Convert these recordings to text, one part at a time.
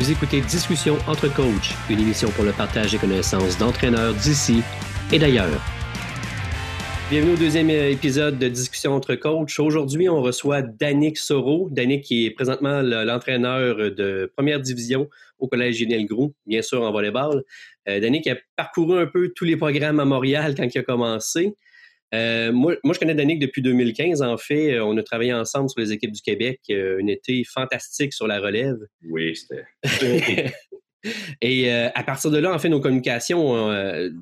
Vous écoutez Discussion entre coachs, une émission pour le partage des connaissances d'entraîneurs d'ici et d'ailleurs. Bienvenue au deuxième épisode de Discussion entre coachs. Aujourd'hui, on reçoit Danick Soro. Danick qui est présentement l'entraîneur de première division au Collège Génial Grou, bien sûr en volleyball. Euh, Danick a parcouru un peu tous les programmes à Montréal quand il a commencé. Euh, moi, je connais Danick depuis 2015. En fait, euh, on a travaillé ensemble sur les équipes du Québec. Euh, un été fantastique sur la relève. Oui, c'était. Et à partir de là, en fait, nos communications,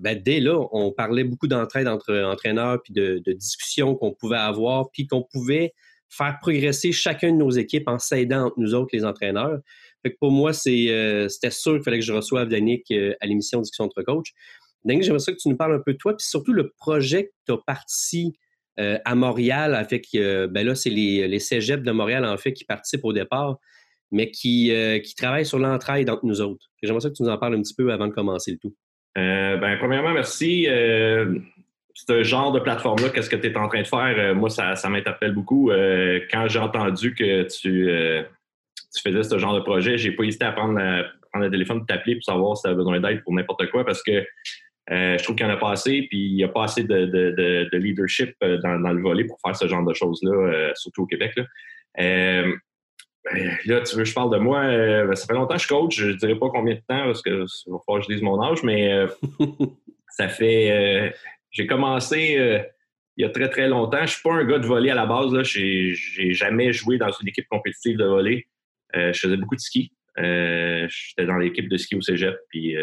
ben, dès là, on parlait beaucoup d'entraide entre entraîneurs, puis de, discussions qu'on pouvait avoir, puis qu'on pouvait faire progresser chacune de nos équipes en s'aidant entre nous autres, les entraîneurs. Fait que pour moi, c'était sûr qu'il fallait que je reçoive Danick à l'émission Discussion entre coach. Donc, j'aimerais ça que tu nous parles un peu de toi, puis surtout le projet que tu as parti euh, à Montréal, que, ben là, c'est les, les cégeps de Montréal, en fait, qui participent au départ, mais qui, euh, qui travaillent sur l'entraide entre nous autres. J'aimerais ça que tu nous en parles un petit peu avant de commencer le tout. Euh, ben, premièrement, merci. ce genre de plateforme-là, qu'est-ce que tu es en train de faire? moi, ça, ça m'interpelle beaucoup. quand j'ai entendu que tu, tu faisais ce genre de projet, j'ai pas hésité à prendre, prendre le téléphone t'appeler pour savoir si tu avais besoin d'aide pour n'importe quoi parce que euh, je trouve qu'il y en a pas assez, puis il n'y a pas assez de, leadership euh, dans, le volet pour faire ce genre de choses-là, euh, surtout au Québec. Là. Ben, là, tu veux que je parle de moi? Ben, ça fait longtemps que je coach. Je ne dirais pas combien de temps parce que va falloir que je dise mon âge, mais ça fait. j'ai commencé il y a très, très longtemps. Je ne suis pas un gars de volley à la base. Je n'ai jamais joué dans une équipe compétitive de volley. je faisais beaucoup de ski. J'étais dans l'équipe de ski au cégep, puis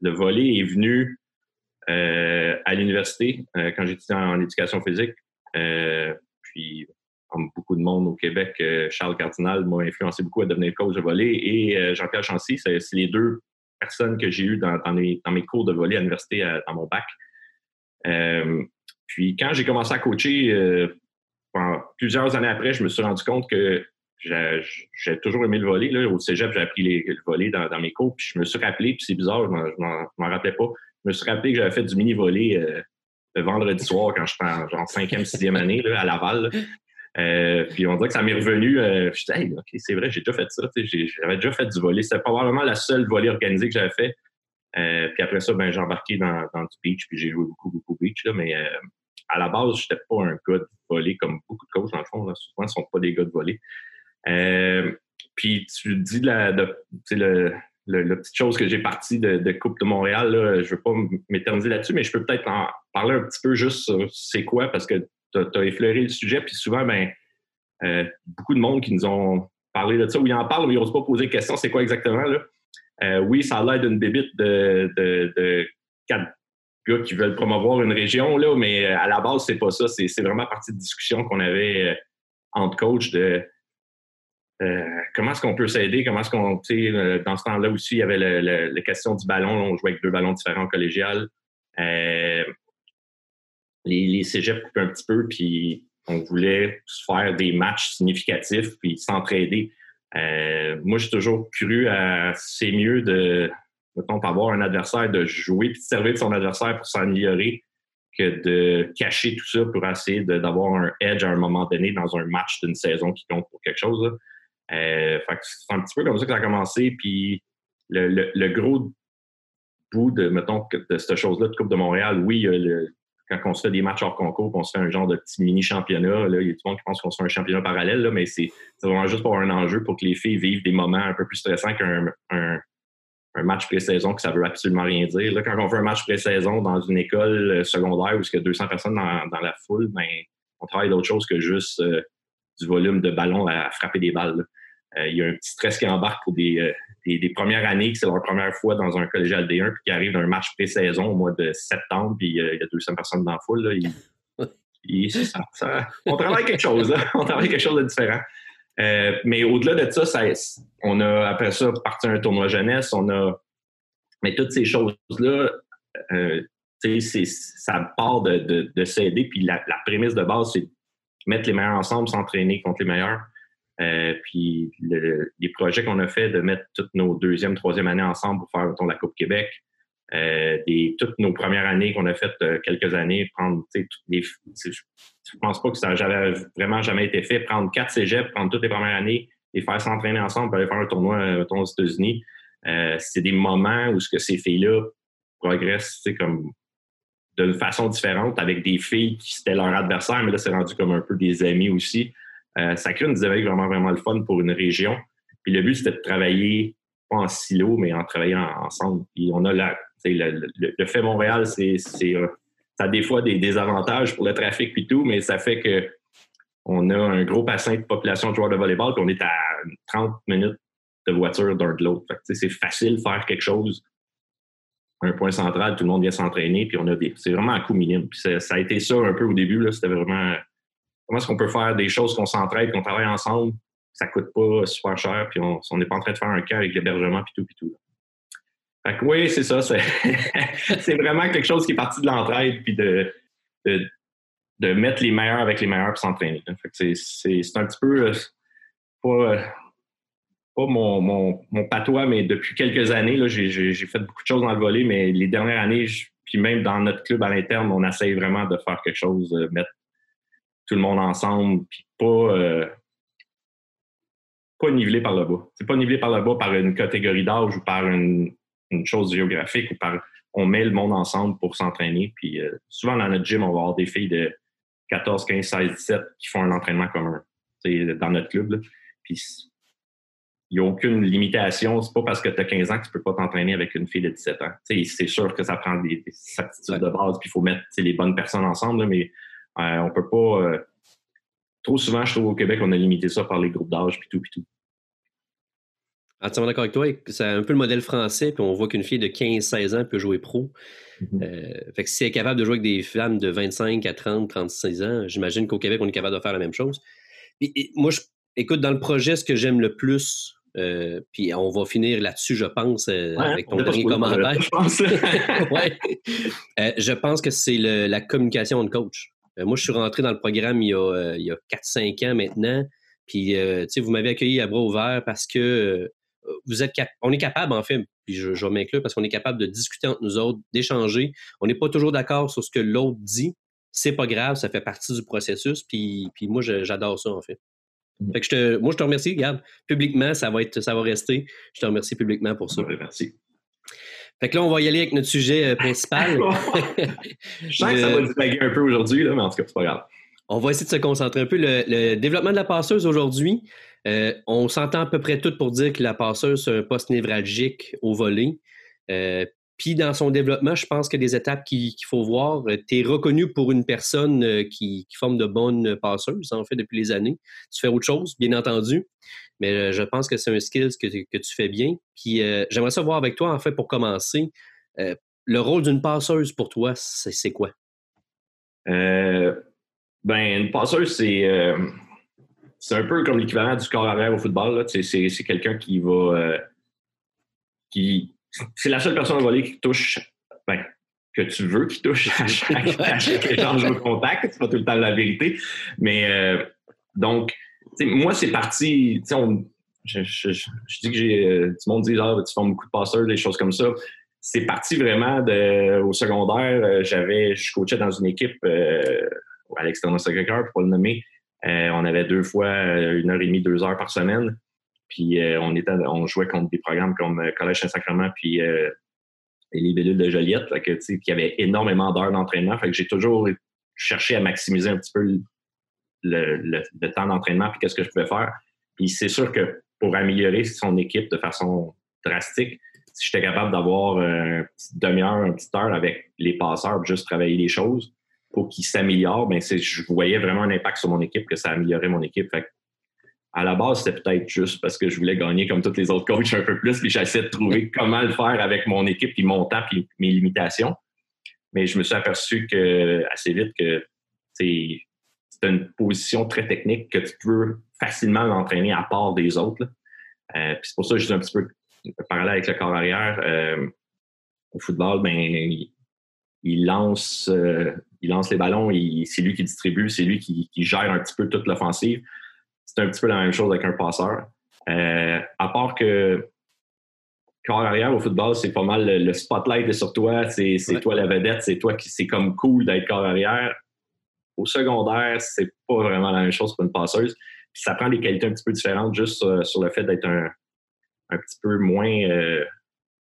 le volet est venu euh, à l'université euh, quand j'étais en, éducation physique. Euh, puis, comme beaucoup de monde au Québec, Charles Cardinal m'a influencé beaucoup à devenir coach de volet et Jean-Pierre Chancy, c'est les deux personnes que j'ai eues dans, mes, cours de volet à l'université dans mon bac. puis quand j'ai commencé à coacher, plusieurs années après, je me suis rendu compte que j'ai toujours aimé le voler. Là. Au cégep, j'ai appris le voler dans, mes cours. Puis je me suis rappelé, puis c'est bizarre, je m'en rappelais pas. Je me suis rappelé que j'avais fait du mini-volley euh, le vendredi soir quand j'étais en genre cinquième, sixième année là, à Laval. Euh, puis on dirait que ça m'est revenu. Euh, je me OK, c'est vrai, j'ai déjà fait ça. J'avais déjà fait du volley. C'était probablement la seule volley organisée que j'avais fait. puis après ça, ben, j'ai embarqué dans, dans, du beach, puis j'ai joué beaucoup, beaucoup beach. Là, mais à la base, je n'étais pas un gars de volley comme beaucoup de coachs, dans le fond. Souvent, ils ne sont pas des gars de volley. Euh, puis tu dis la, le, petite chose que j'ai parti de, Coupe de Montréal, je ne veux pas m'éterniser là-dessus, mais je peux peut-être en parler un petit peu juste sur c'est quoi, parce que tu as, effleuré le sujet, puis souvent, ben, euh, beaucoup de monde qui nous ont parlé de ça, ou ils en parlent, mais ils n'osent pas poser de questions, c'est quoi exactement, là? Euh, oui, ça a l'air d'une bébite de, quatre gars qui veulent promouvoir une région, là, mais à la base, c'est pas ça. C'est vraiment partie de discussion qu'on avait entre coachs de euh, comment est-ce qu'on peut s'aider? Comment est-ce qu'on, euh, dans ce temps-là aussi, il y avait la question du ballon. on jouait avec deux ballons différents collégial. Euh, les, les cégeps un petit peu, puis on voulait faire des matchs significatifs, puis s'entraider. moi, j'ai toujours cru à c'est mieux de, mettons, avoir un adversaire, de jouer puis de servir de son adversaire pour s'améliorer que de cacher tout ça pour essayer d'avoir un edge à un moment donné dans un match d'une saison qui compte pour quelque chose. Euh, c'est un petit peu comme ça que ça a commencé. Puis le, gros bout de, mettons, de cette chose-là de Coupe de Montréal, oui, quand on se fait des matchs hors concours, on se fait un genre de petit mini-championnat, il y a tout le monde qui pense qu'on se fait un championnat parallèle, là, mais c'est vraiment juste pour un enjeu pour que les filles vivent des moments un peu plus stressants qu'un un, match pré-saison que ça veut absolument rien dire. Là, quand on fait un match pré-saison dans une école euh, secondaire où il y a 200 personnes dans, la foule, ben, on travaille d'autre chose que juste euh, du volume de ballons à, frapper des balles. Euh, il y a un petit stress qui embarque pour des, euh, des, premières années, que c'est leur première fois dans un collégial D1, puis qui arrive d'un match pré-saison au mois de septembre, puis euh, il y a 200 personnes dans la foule. Là, on travaille quelque chose, on travaille quelque chose de différent. mais au-delà de ça, ça, on a après ça parti un tournoi jeunesse, on a. Mais toutes ces choses-là, euh, ça part de, de, s'aider. Puis la, la, prémisse de base, c'est mettre les meilleurs ensemble, s'entraîner contre les meilleurs. Euh, puis les projets qu'on a fait de mettre toutes nos deuxième, troisième années ensemble pour faire la Coupe Québec, euh, des, toutes nos premières années qu'on a faites euh, quelques années, prendre les, je pense pas que ça n'avait vraiment jamais été fait, prendre quatre cégeps, prendre toutes les premières années, les faire s'entraîner ensemble, aller faire un tournoi aux États-Unis. c'est des moments où ce que ces filles-là progressent, comme d'une façon différente avec des filles qui c'était leur adversaire, mais là, c'est rendu comme un peu des amis aussi. Ça crée une dynamique vraiment, vraiment le fun pour une région. Puis le but, c'était de travailler, pas en silo, mais en travaillant ensemble. Puis on a la, le, le, fait Montréal, c'est, euh, ça a des fois des désavantages pour le trafic et tout, mais ça fait que on a un gros bassin de population de joueurs de volleyball, puis on est à 30 minutes de voiture d'un de l'autre. C'est facile de faire quelque chose, un point central, tout le monde vient s'entraîner, puis on a des. C'est vraiment un coup minime. Puis ça, a été ça un peu au début, c'était vraiment comment est-ce qu'on peut faire des choses qu'on s'entraide, qu'on travaille ensemble, ça coûte pas super cher, puis on n'est pas en train de faire un cas avec l'hébergement, puis tout, puis tout. Fait que oui, c'est ça. C'est vraiment quelque chose qui est parti de l'entraide, puis de, mettre les meilleurs avec les meilleurs pour s'entraîner. C'est un petit peu euh, pas, euh, mon, patois, mais depuis quelques années, j'ai fait beaucoup de choses dans le volet, mais les dernières années, puis même dans notre club à l'interne, on essaye vraiment de faire quelque chose, de mettre tout le monde ensemble, puis pas. Euh, pas nivelé par le bas. C'est pas nivelé par le bas par une catégorie d'âge ou par une, chose géographique ou par on met le monde ensemble pour s'entraîner. Puis euh, souvent dans notre gym, on va avoir des filles de 14, 15, 16, 17 qui font un entraînement commun dans notre club. Puis il n'y a aucune limitation. C'est pas parce que tu as 15 ans que tu peux pas t'entraîner avec une fille de 17 ans. c'est sûr que ça prend des, aptitudes de base, puis il faut mettre les bonnes personnes ensemble, mais on peut pas. Euh, trop souvent, je trouve au Québec, on a limité ça par les groupes d'âge, puis tout, puis tout. Entièrement d'accord avec toi. C'est un peu le modèle français, puis on voit qu'une fille de 15-16 ans peut jouer pro. Mm-hmm. Euh, fait que si elle est capable de jouer avec des femmes de 25 à 30, 36 ans, j'imagine qu'au Québec, on est capable de faire la même chose. moi, je, écoute, dans le projet, ce que j'aime le plus, euh, puis on va finir là-dessus, je pense, euh, avec ton dernier commentaire. Je pense. ouais. je pense que c'est la communication de coach. Moi, je suis rentré dans le programme il y a, a 4-5 ans maintenant. Puis, vous m'avez accueilli à bras ouverts parce que vous êtes on est capable, en fait, puis je, je vais m'inclure parce qu'on est capable de discuter entre nous autres, d'échanger. On n'est pas toujours d'accord sur ce que l'autre dit. C'est pas grave, ça fait partie du processus. Puis, puis moi, j'adore ça, en fait. Fait que je te, moi, je te remercie. Regarde, publiquement, ça va, être, ça va rester. Je te remercie publiquement pour ça. Merci. Fait que là, on va y aller avec notre sujet euh, principal. je sens que ça va divaguer un peu aujourd'hui, mais en tout cas, c'est pas grave. On va essayer de se concentrer un peu. Le, développement de la passeuse aujourd'hui, euh, on s'entend à peu près tout pour dire que la passeuse, c'est un poste névralgique au volet. Euh, puis dans son développement, je pense qu'il y a des étapes qu'il faut voir. Euh, tu es reconnu pour une personne qui, forme de bonnes passeuses, en fait, depuis les années. Tu fais autre chose, bien entendu, mais je pense que c'est un skill que, que, tu fais bien. Puis j'aimerais savoir avec toi, en fait, pour commencer, le rôle d'une passeuse pour toi, c'est quoi? Ben, une passeuse, c'est euh, c'est un peu comme l'équivalent du corps arrière au football. C'est quelqu'un qui va. Euh, qui C'est la seule personne au voler qui touche. Ben, que tu veux qu'il touche à chaque, échange de contact. C'est pas tout le temps la vérité. Mais euh, moi, c'est parti. je, je, je, dis que j'ai. tout le monde dit ah, tu fais beaucoup de passeurs, des choses comme ça. C'est parti vraiment de, au secondaire. J'avais, je coachais dans une équipe à l'extérieur Sacré-Cœur, pour le nommer. Euh, on avait deux fois euh, une heure et demie, deux heures par semaine. Puis euh, on, était, on jouait contre des programmes comme Collège Saint-Sacrement puis les Libellules de Joliette, fait que, qui avait énormément d'heures d'entraînement. Fait que j'ai toujours cherché à maximiser un petit peu le, le, temps d'entraînement puis qu'est-ce que je pouvais faire. Puis c'est sûr que pour améliorer son équipe de façon drastique, si j'étais capable d'avoir une petite demi-heure, une petite heure avec les passeurs juste travailler les choses, pour qu'il s'améliore, ben je voyais vraiment un impact sur mon équipe, que ça améliorait mon équipe. à la base, c'était peut-être juste parce que je voulais gagner comme tous les autres coachs un peu plus, puis j'essayais de trouver comment le faire avec mon équipe, puis mon temps, puis mes limitations. Mais je me suis aperçu que assez vite que c'est une position très technique que tu peux facilement l'entraîner à part des autres. Euh, c'est pour ça que je suis un petit peu parallèle avec le corps arrière. Euh, au football, ben, il lance, euh, il lance les ballons, c'est lui qui distribue, c'est lui qui, gère un petit peu toute l'offensive. C'est un petit peu la même chose avec un passeur. À part que corps arrière au football, c'est pas mal le, spotlight est sur toi, c'est toi la vedette, c'est toi qui c'est comme cool d'être corps arrière. Au secondaire, c'est pas vraiment la même chose pour une passeuse. ça prend des qualités un petit peu différentes juste sur le fait d'être un, un petit peu moins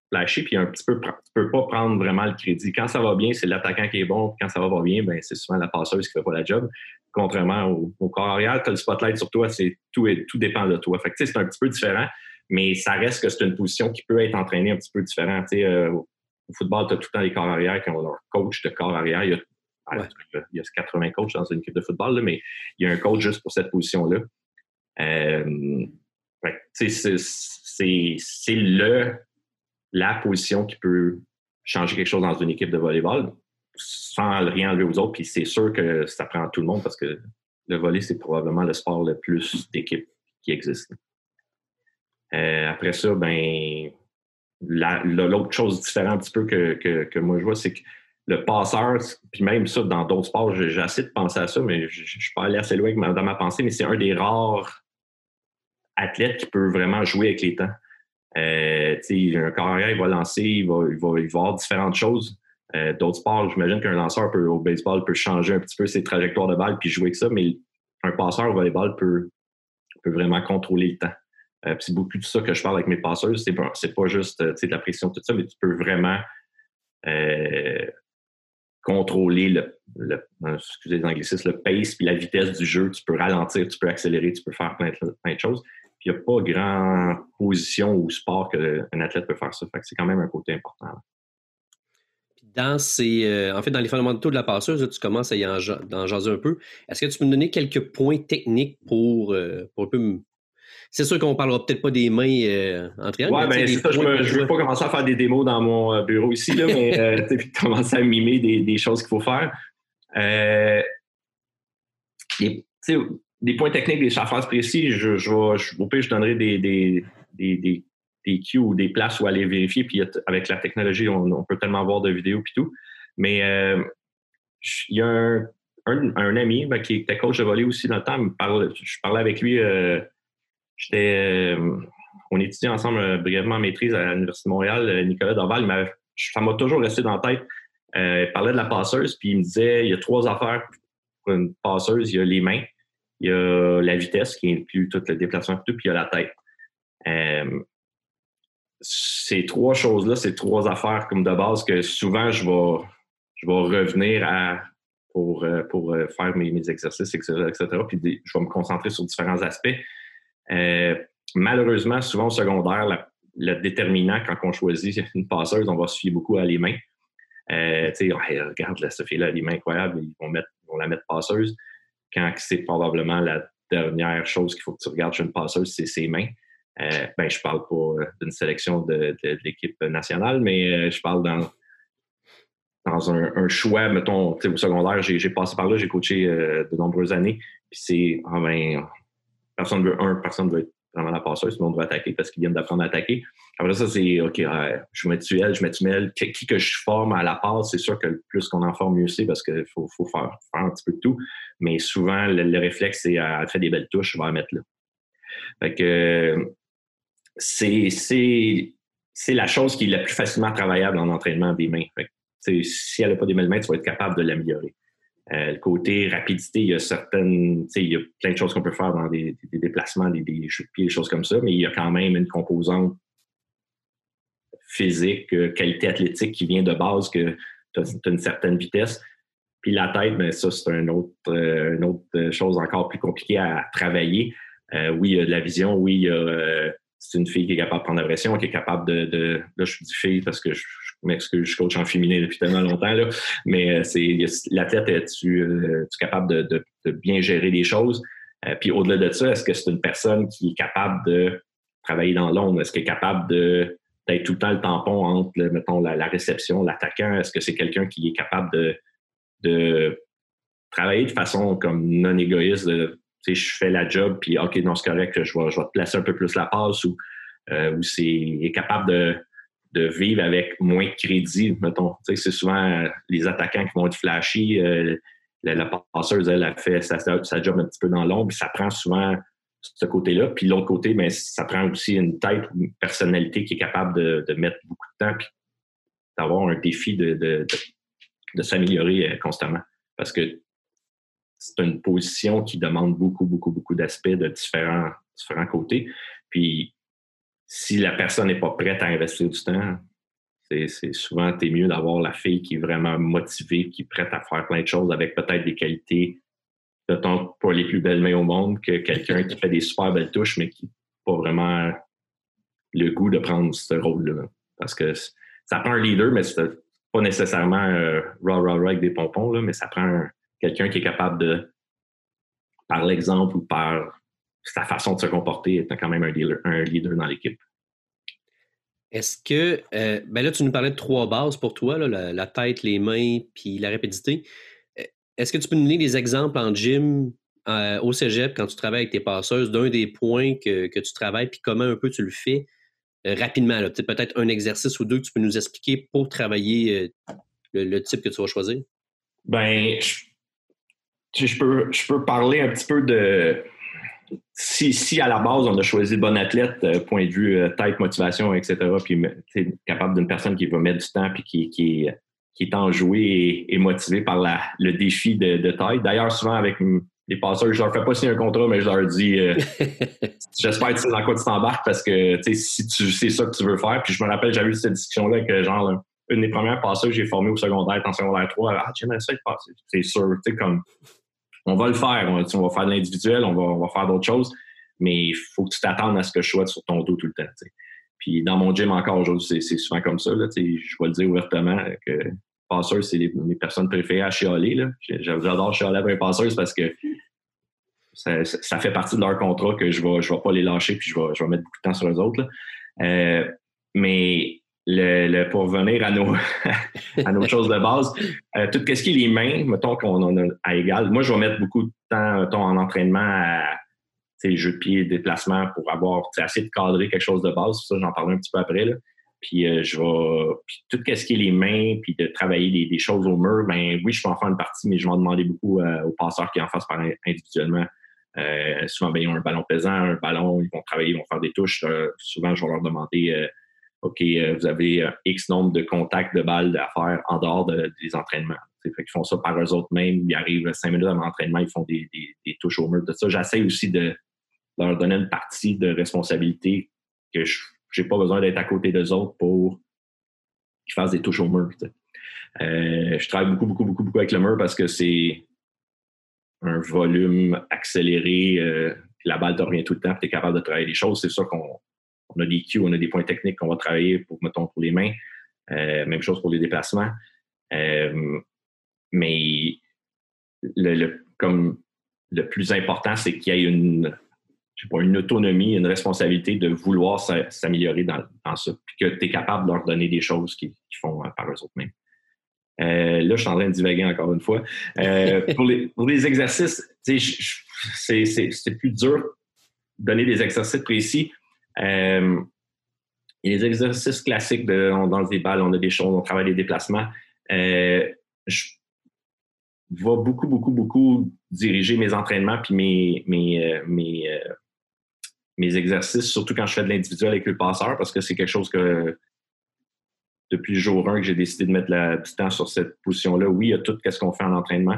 flashy, puis un petit peu, tu peux pas prendre vraiment le crédit. Quand ça va bien, c'est l'attaquant qui est bon. Quand ça va pas bien, ben, c'est souvent la passeuse qui fait pas la job. Contrairement au, corps arrière, tu as le spotlight sur toi, c'est tout, tout dépend de toi. C'est un petit peu différent, mais ça reste que c'est une position qui peut être entraînée un petit peu différent. Euh, au football, tu as tout le temps les corps arrière qui ont leur coach de corps arrière. Il y a 80 coachs dans une équipe de football, mais il y a un coach juste pour cette position-là. Euh, c'est le la position qui peut changer quelque chose dans une équipe de volleyball sans rien enlever aux autres. Puis c'est sûr que ça prend tout le monde parce que le volley, c'est probablement le sport le plus d'équipe qui existe. Euh, après ça, ben l'autre chose différente un petit peu que, que, moi je vois, c'est que le passeur, puis même ça, dans d'autres sports, assez de penser à ça, mais je ne suis pas allé assez loin dans ma pensée, mais c'est un des rares athlètes qui peut vraiment jouer avec les temps. Euh, un carrière, il va lancer, il va, il va, avoir différentes choses. Euh, d'autres sports, j'imagine qu'un lanceur peut, au baseball peut changer un petit peu ses trajectoires de balle puis jouer avec ça, mais un passeur au volleyball peut, peut vraiment contrôler le temps. Euh, c'est beaucoup de ça que je parle avec mes passeurs. C'est pas, pas juste de la pression, tout ça, mais tu peux vraiment contrôler le, le excusez le pace puis la vitesse du jeu. Tu peux ralentir, tu peux accélérer, tu peux faire plein plein de choses il n'y a pas grand position ou sport qu'un athlète peut faire ça. c'est quand même un côté important. Dans ces, euh, en fait, dans les fondamentaux de la passeuse, tu commences à y en, jaser un peu. Est-ce que tu peux me donner quelques points techniques pour, euh, un peu c'est sûr qu'on ne parlera peut-être pas des mains euh, en triangle. Oui, ben, c'est ça. Je ne veux pas commencer à faire des démos dans mon bureau ici, là, mais commencer à mimer des, choses qu'il faut faire. Et, des points techniques, des chauffeurs précis, je, je, au pire, je donnerai des, des, des, des, cues ou des places où aller vérifier. Puis avec la technologie, on, peut tellement voir de vidéos puis tout. Mais euh, il y a un, un, ami ben, qui était coach de volley aussi dans le temps. je parlais avec lui. Euh, euh, on étudiait ensemble brièvement maîtrise à l'Université de Montréal. Nicolas Dorval, ça m'a toujours resté dans la tête. il parlait de la passeuse, puis il me disait il y a trois affaires pour une passeuse. Il y a les mains, il y a la vitesse qui inclut tout le déplacement, tout, puis il y a la tête. Euh, ces trois choses-là, ces trois affaires comme de base que souvent je vais, revenir à pour, euh, euh, faire mes, exercices, etc., Puis je vais me concentrer sur différents aspects. Malheureusement, souvent au secondaire, le déterminant quand on choisit une passeuse, on va se fier beaucoup à les mains. Euh, tu regarde, la Sophie, là, les mains incroyables, ils vont, mettre, vont la mettre passeuse quand c'est probablement la dernière chose qu'il faut que tu regardes chez une passeuse, c'est ses mains. Euh, ben, je parle pas euh, d'une sélection de, l'équipe nationale, mais euh, je parle dans, dans un, choix, mettons, au secondaire, j'ai passé par là, j'ai coaché de nombreuses années. Puis c'est, personne veut un, personne veut être vraiment la passeuse, tout le monde doit attaquer parce qu'ils viennent d'apprendre à attaquer. Après ça, c'est OK, je mets tu elle, je mets tu mets Qui, que je forme à la passe, c'est sûr que plus qu'on en forme, mieux c'est parce qu'il faut, faut faire, un petit peu de tout. Mais souvent, le, réflexe, c'est à faire des belles touches, je vais la mettre là. Fait que c'est, la chose qui est la plus facilement travaillable en entraînement des mains. Fait si elle n'a pas des belles mains, tu vas être capable de l'améliorer. Euh, le côté rapidité, il y a certaines, il y a plein de choses qu'on peut faire dans des, déplacements, des, jeux de pied, des choses comme ça, mais il y a quand même une composante physique, euh, qualité athlétique qui vient de base que tu as, une certaine vitesse. Puis la tête, ben ça, c'est une autre, euh, une autre chose encore plus compliquée à travailler. oui, il y a de la vision, oui, il y a c'est une fille qui est capable de prendre la pression, qui est capable de, là je dis fille parce que je, m'excuse, je coach en féminin depuis tellement longtemps là, mais euh, c'est l'athlète est-tu euh, capable de, bien gérer les choses? Euh, puis au-delà de ça, est-ce que c'est une personne qui est capable de travailler dans l'ombre, est-ce qu'elle est capable d'être tout le temps le tampon entre, mettons, la, réception, l'attaquant, est-ce que c'est quelqu'un qui est capable de, de travailler de façon comme non égoïste, je fais la job, puis OK, non, c'est correct, je vais, je vais te placer un peu plus la passe ou, euh, c'est est capable de, de, vivre avec moins de crédit, mettons. C'est souvent les attaquants qui vont être flashy. Euh, la, passeuse, elle, a fait sa, job un petit peu dans l'ombre, ça prend souvent ce côté-là. Puis l'autre côté, ben, ça prend aussi une tête une personnalité qui est capable de, de mettre beaucoup de temps puis d'avoir un défi de, de, de s'améliorer euh, constamment. Parce que c'est une position qui demande beaucoup, beaucoup, beaucoup d'aspects de différents, différents côtés. Puis, si la personne n'est pas prête à investir du temps, c'est souvent, t'es mieux d'avoir la fille qui est vraiment motivée, qui est prête à faire plein de choses avec peut-être des qualités, peut-être pas les plus belles mains au monde, que quelqu'un qui fait des super belles touches, mais qui n'a pas vraiment le goût de prendre ce rôle-là. Parce que ça prend un leader, mais c'est pas nécessairement euh, raw, raw, raw avec des pompons, là, mais ça prend quelqu'un qui est capable de, par l'exemple ou par sa façon de se comporter, être quand même un, un leader dans l'équipe. Est-ce que, euh, ben là, tu nous parlais de trois bases pour toi, la, tête, les mains, puis la rapidité. Euh, est-ce que tu peux nous donner des exemples en gym, euh, au cégep, quand tu travailles avec tes passeuses, d'un des points que, tu travailles, puis comment un peu tu le fais rapidement? Peut-être un exercice ou deux que tu peux nous expliquer pour travailler le, type que tu vas choisir? Ben, je, peux, je peux parler un petit peu de, si, si, à la base, on a choisi le bon athlète, euh, point de vue euh, tête, motivation, etc., puis capable d'une personne qui va mettre du temps puis qui, qui, est, qui est enjouée et, motivée par la, le défi de, de taille. D'ailleurs, souvent avec les passeurs, je leur fais pas signer un contrat, mais je leur dis euh, j'espère que tu sais dans quoi tu t'embarques parce que si tu c'est ça que tu veux faire. Puis je me rappelle, j'avais eu cette discussion-là que genre une des premières passeurs que j'ai formées au secondaire, en secondaire 3, ah, j'aimerais ça être passé. C'est sûr, tu sais, comme on va le faire. On, va faire de l'individuel, on va, faire d'autres choses, mais il faut que tu t'attendes à ce que je sois sur ton dos tout le temps. Puis dans mon gym encore aujourd'hui, c'est souvent comme ça. je vais le dire ouvertement que passeurs, c'est mes personnes préférées à chialer. J'adore chialer avec les passeurs parce que ça, fait partie de leur contrat que je ne vais, je vais pas les lâcher puis je vais, je vais mettre beaucoup de temps sur les autres. Euh, mais le, pour revenir à nos, à nos choses de base, euh, tout ce qui est les mains, mettons qu'on en a à égal. Moi, je vais mettre beaucoup de temps en entraînement à jeux de pied, déplacement pour avoir assez de cadrer quelque chose de base. Ça, j'en parlerai un petit peu après. Là. Puis euh, je vais. Puis tout ce qui est les mains, puis de travailler des, choses au mur, ben oui, je peux en faire une partie, mais je vais en demander beaucoup euh, aux passeurs qui en fassent par individuellement. souvent, ben, ils ont un ballon pesant, un ballon, ils vont travailler, ils vont faire des touches. souvent, je vais leur demander OK, euh, vous avez euh, X nombre de contacts de balles à faire en dehors des entraînements. Ils font ça par eux autres mêmes. Ils arrivent cinq minutes avant l'entraînement, ils font des, touches au mur de ça. J'essaie aussi de leur donner une partie de responsabilité que je n'ai pas besoin d'être à côté d'eux autres pour qu'ils fassent des touches au mur. Euh, je travaille beaucoup, beaucoup, beaucoup, beaucoup avec le mur parce que c'est un volume accéléré. la balle te revient tout le temps, tu es capable de travailler des choses. C'est ça qu'on on a des cues, on a des points techniques qu'on va travailler pour, mettons, pour les mains. Euh, même chose pour les déplacements. Euh, mais le, comme le plus important, c'est qu'il y ait une, une autonomie, une responsabilité de vouloir s'améliorer dans, ça, puis que tu es capable de leur donner des choses qu'ils font euh, par eux autres mêmes. là, je suis en train de divaguer encore une fois. pour, les, pour, les, exercices, c'est plus dur de donner des exercices précis euh, les exercices classiques de on danse des balles, on a des choses, on travaille les déplacements. Euh, je vais beaucoup, beaucoup, beaucoup diriger mes entraînements puis mes, mes, euh, mes exercices, surtout quand je fais de l'individuel avec le passeur, parce que c'est quelque chose que depuis le jour 1 que j'ai décidé de mettre la, du temps sur cette position-là. Oui, il y a tout ce qu'on fait en entraînement,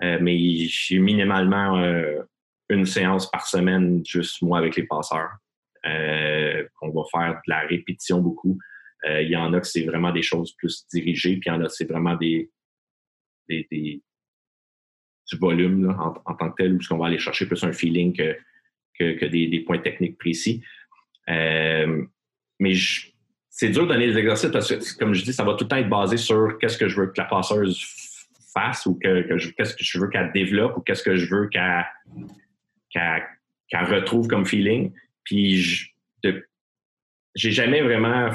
mais j'ai minimalement une séance par semaine juste moi avec les passeurs. Euh, qu'on va faire de la répétition beaucoup. Euh, il y en a que c'est vraiment des choses plus dirigées, puis il y en a c'est vraiment des, du volume en, tant que tel, où on va aller chercher plus un feeling que, que, des, points techniques précis. Euh, mais c'est dur de donner des exercices parce que, comme je dis, ça va tout le temps être basé sur qu'est-ce que je veux que la passeuse fasse ou que, qu'est-ce que je veux qu'elle développe ou qu'est-ce que je veux qu'elle retrouve comme feeling. Puis, j'ai jamais vraiment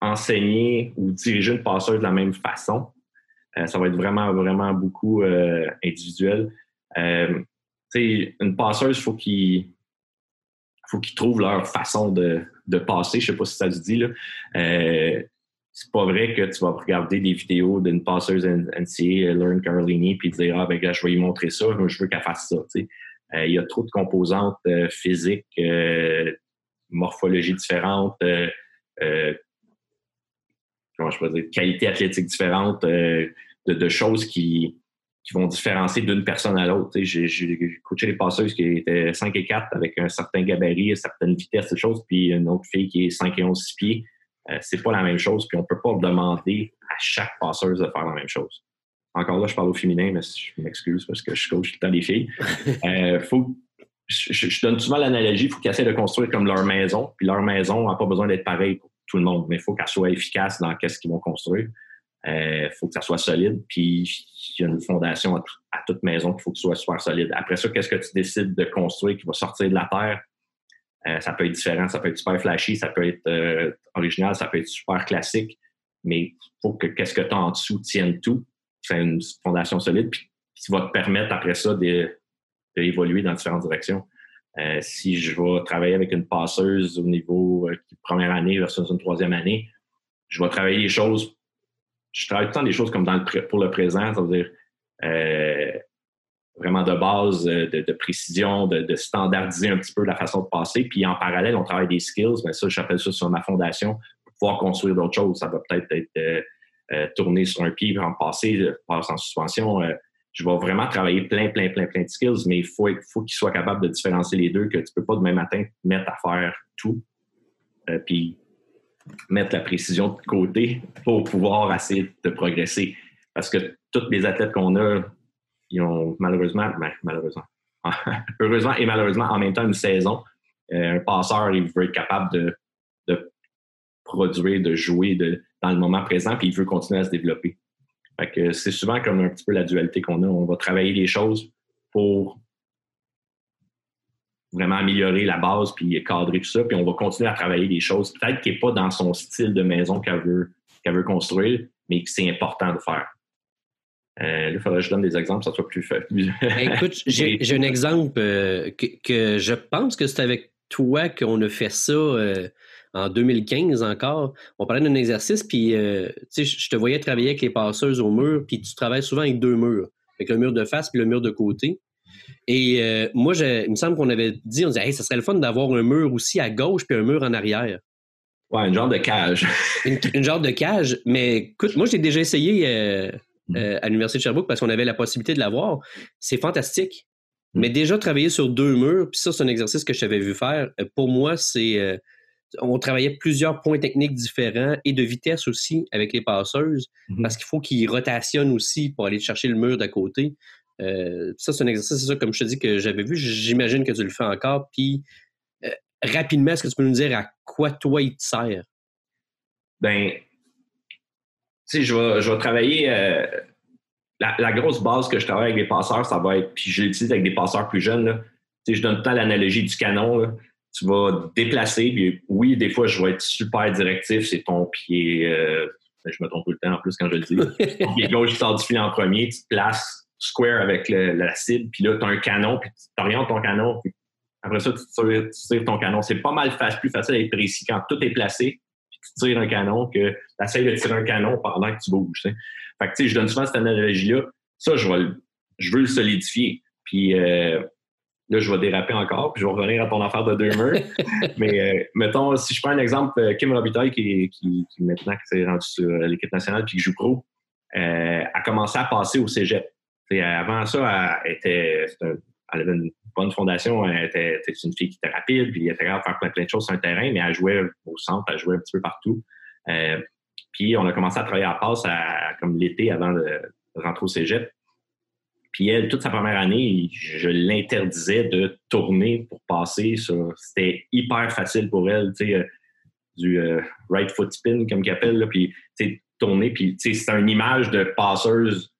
enseigné ou dirigé une passeuse de la même façon. Euh, ça va être vraiment, vraiment beaucoup euh, individuel. Euh, une passeuse, il faut qu'ils faut qu'ils trouvent leur façon de, de passer. Je sais pas si ça se dit. Là. C'est pas vrai que tu vas regarder des vidéos d'une passeuse NCA, Learn Carolini, puis dire Ah, ben, je vais lui montrer ça, je veux qu'elle fasse ça. Il y a trop de composantes euh, physiques, euh, morphologie différentes, comment je peux dire, qualité athlétique différente, de, choses qui, qui vont différencier d'une personne à l'autre. J'ai coaché des passeuses qui étaient 5 et 4 avec un certain gabarit, une certaine vitesse, ces choses, puis une autre fille qui est 5 et 11 6 pieds. Euh, c'est pas la même chose, puis on peut pas demander à chaque passeuse de faire la même chose. Encore là, je parle au féminin, mais je m'excuse parce que je coach tout le temps des filles. Euh, faut, je, donne souvent l'analogie, il faut qu'ils essaient de construire comme leur maison, puis leur maison n'a pas besoin d'être pareil pour tout le monde, mais il faut qu'elle soit efficace dans ce qu'ils vont construire. Il euh, faut que ça soit solide, puis il y a une fondation à, toute maison qu'il faut que ce soit super solide. Après ça, qu'est-ce que tu décides de construire qui va sortir de la terre? Euh, ça peut être différent, ça peut être super flashy, ça peut être original, ça peut être super classique, mais il faut que qu'est-ce que tu as en dessous tienne tout. C'est une fondation solide, puis qui va te permettre après ça d'évoluer dans différentes directions. si je vais travailler avec une passeuse au niveau première année versus une troisième année, je vais travailler les choses je travaille tout le temps des choses comme dans pour le présent, c'est-à-dire euh, vraiment de base, euh, de, précision, de, standardiser un petit peu la façon de passer. Puis en parallèle, on travaille des skills, mais ça, j'appelle ça sur ma fondation pour pouvoir construire d'autres choses. Ça va peut-être être, euh, tourner sur un pied, en passer, passer en suspension. je vais vraiment travailler plein, plein, plein, plein de skills, mais il faut, faut qu'il soit capable de différencier les deux, que tu peux pas demain matin te mettre à faire tout. puis mettre la précision de côté pour pouvoir essayer de progresser. Parce que tous les athlètes qu'on a, ils ont malheureusement, ben, malheureusement, heureusement et malheureusement en même temps une saison. Euh, un passeur, il veut être capable de, produire, de jouer dans le moment présent, puis il veut continuer à se développer. c'est souvent comme un petit peu la dualité qu'on a. On va travailler les choses pour vraiment améliorer la base puis cadrer tout ça. Puis on va continuer à travailler des choses, peut-être qui n'est pas dans son style de maison qu'elle veut, qu'elle veut construire, mais que c'est important de faire. Euh, là, il faudrait que je donne des exemples, ça soit plus fait. Ben, écoute, j'ai un exemple euh, que, je pense que c'est avec toi qu'on a fait ça euh, en 2015 encore. On parlait d'un exercice, puis je te voyais travailler avec les passeuses au mur, puis tu travailles souvent avec deux murs, avec le mur de face puis le mur de côté. Et euh, moi, il me semble qu'on avait dit, on disait, hey, ça serait le fun d'avoir un mur aussi à gauche puis un mur en arrière. Ouais, une genre de cage. une, genre de cage. Mais écoute, moi, j'ai déjà essayé euh, mm. euh, à l'Université de Sherbrooke parce qu'on avait la possibilité de l'avoir. C'est fantastique. Mm. Mais déjà, travailler sur deux murs, puis ça, c'est un exercice que je t'avais vu faire. Pour moi, c'est. On travaillait plusieurs points techniques différents et de vitesse aussi avec les passeuses mm-hmm. parce qu'il faut qu'ils rotationnent aussi pour aller chercher le mur d'à côté. Euh, ça, c'est un exercice, ça, comme je te dis, que j'avais vu. J'imagine que tu le fais encore. Puis, euh, rapidement, est-ce que tu peux nous dire à quoi toi il te sert? Ben, tu sais, je vais, je vais travailler. Euh, la, grosse base que je travaille avec les passeurs, ça va être, puis je l'utilise avec des passeurs plus jeunes. Tu sais, je donne tout le temps l'analogie du canon. Tu vas déplacer, puis oui, des fois, je vais être super directif. C'est ton pied. Ben, je me trompe tout le temps en plus quand je le dis. ton pied gauche qui sort du filet en premier, tu te places square avec la cible, puis là, tu as un canon, puis tu orientes ton canon, puis après ça, tu tires, ton canon. C'est pas mal facile, plus facile d'être précis quand tout est placé, puis tu tires un canon, que tu essaies de tirer un canon pendant que tu bouges. Fait que, tu sais, je donne souvent cette analogie-là. Ça, je, vais, je veux le solidifier. Puis euh, là, je vais déraper encore, puis je vais revenir à ton affaire de deux murs. Mais euh, mettons, si je prends un exemple, euh, Kim Robitaille, qui, qui, qui maintenant qui s'est rendu sur l'équipe nationale puis qui joue pro, a commencé à passer au cégep avant ça, elle, était, elle avait une bonne fondation. Elle était, une fille qui était rapide, puis elle était capable de faire plein, de choses sur un terrain, mais elle jouait au centre, elle jouait un petit peu partout. Euh, puis on a commencé à travailler à passe comme l'été avant de, rentrer au cégep. Puis elle, toute sa première année, je l'interdisais de tourner pour passer. C'était hyper facile pour elle, tu sais, euh, du euh, right foot spin, comme qu'elle appelle, puis tourner. Puis c'est une image de passeuse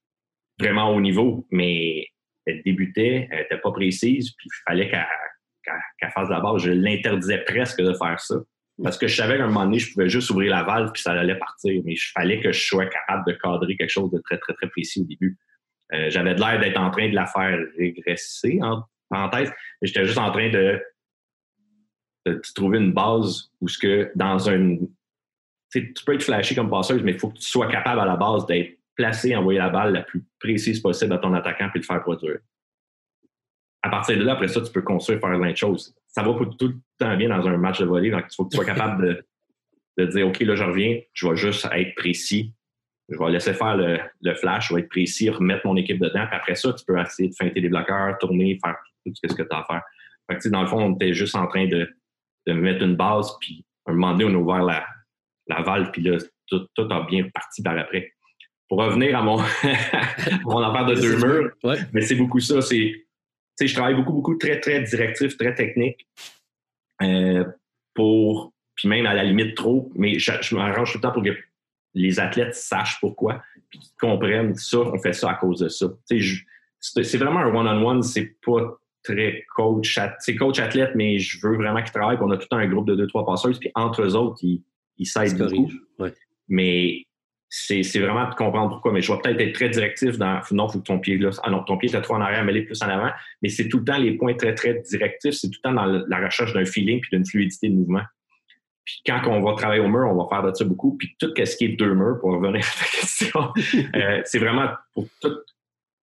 vraiment haut niveau, mais elle débutait, elle n'était pas précise, puis il fallait qu'elle fasse la base. Je l'interdisais presque de faire ça. Parce que je savais qu'à un moment donné, je pouvais juste ouvrir la valve puis ça allait partir. Mais il fallait que je sois capable de cadrer quelque chose de très, très, très précis au début. Euh, j'avais de l'air d'être en train de la faire régresser en parenthèse, mais j'étais juste en train de, trouver une base où ce que dans un. Tu peux être flashy comme passeuse, mais il faut que tu sois capable à la base d'être placer, envoyer la balle la plus précise possible à ton attaquant puis le faire produire. À partir de là, après ça, tu peux construire, faire plein de choses. Ça va tout le temps bien dans un match de volley, donc il faut que tu sois capable de, dire OK, là, je reviens, je vais juste être précis, je vais laisser faire le, flash, je vais être précis, remettre mon équipe dedans. Puis après ça, tu peux essayer de feinter des bloqueurs, tourner, faire tout ce que tu as à faire. Fait que, dans le fond, on était juste en train de, de mettre une base, puis à un moment donné, on a ouvert la, la valve, puis là, tout, tout, a bien parti par après. Pour revenir à mon, mon affaire de deux murs, mais c'est beaucoup ça. C'est, je travaille beaucoup, beaucoup très, très directif, très technique. Euh, pour, puis même à la limite trop, mais je, je m'arrange tout le temps pour que les athlètes sachent pourquoi, puis qu'ils comprennent ça, on fait ça à cause de ça. C'est vraiment un one-on-one, c'est pas très coach, c'est coach athlète, mais je veux vraiment qu'ils travaillent. On a tout un groupe de deux, trois passeuses, puis entre eux autres, ils, s'aident beaucoup. Mais c'est vraiment de comprendre pourquoi. Mais je vais peut-être être très directif dans non, il faut que ton pied là. Ah non, ton pied est trop en arrière, mais plus en avant. Mais c'est tout le temps les points très, très directifs. C'est tout le temps dans la recherche d'un feeling puis d'une fluidité de mouvement. Puis quand on va travailler au mur, on va faire de ça beaucoup. Puis tout ce qui est deux murs, pour revenir à ta question, euh, c'est vraiment pour tout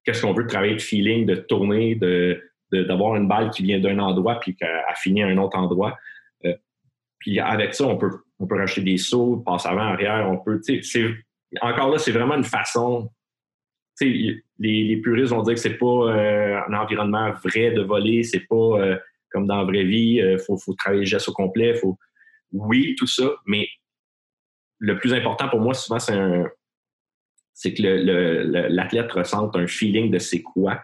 qu'est-ce qu'on veut travailler de feeling, de tourner, de d'avoir une balle qui vient d'un endroit puis qu'elle finit à un autre endroit. Euh, puis avec ça, on peut, on peut rajouter des sauts, passe avant, arrière, on peut, encore là, c'est vraiment une façon, les, les puristes vont dire que c'est pas euh, un environnement vrai de voler, c'est pas comme dans la vraie vie, il faut, faut, travailler le geste au complet, faut, oui, tout ça, mais le plus important pour moi, souvent, c'est que l'athlète ressente un feeling de c'est quoi,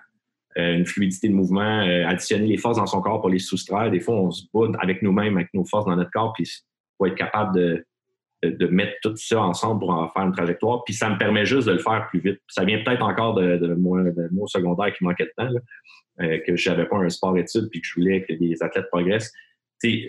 euh, une fluidité de mouvement, euh, additionner les forces dans son corps pour les soustraire. Des fois, on se bat avec nous-mêmes, avec nos forces dans notre corps, puis faut être capable de, mettre tout ça ensemble pour en faire une trajectoire. Puis ça me permet juste de le faire plus vite. ça vient peut-être encore de, de, de secondaire qui manquait de temps, euh, que je n'avais pas un sport étude puis que je voulais que les athlètes progressent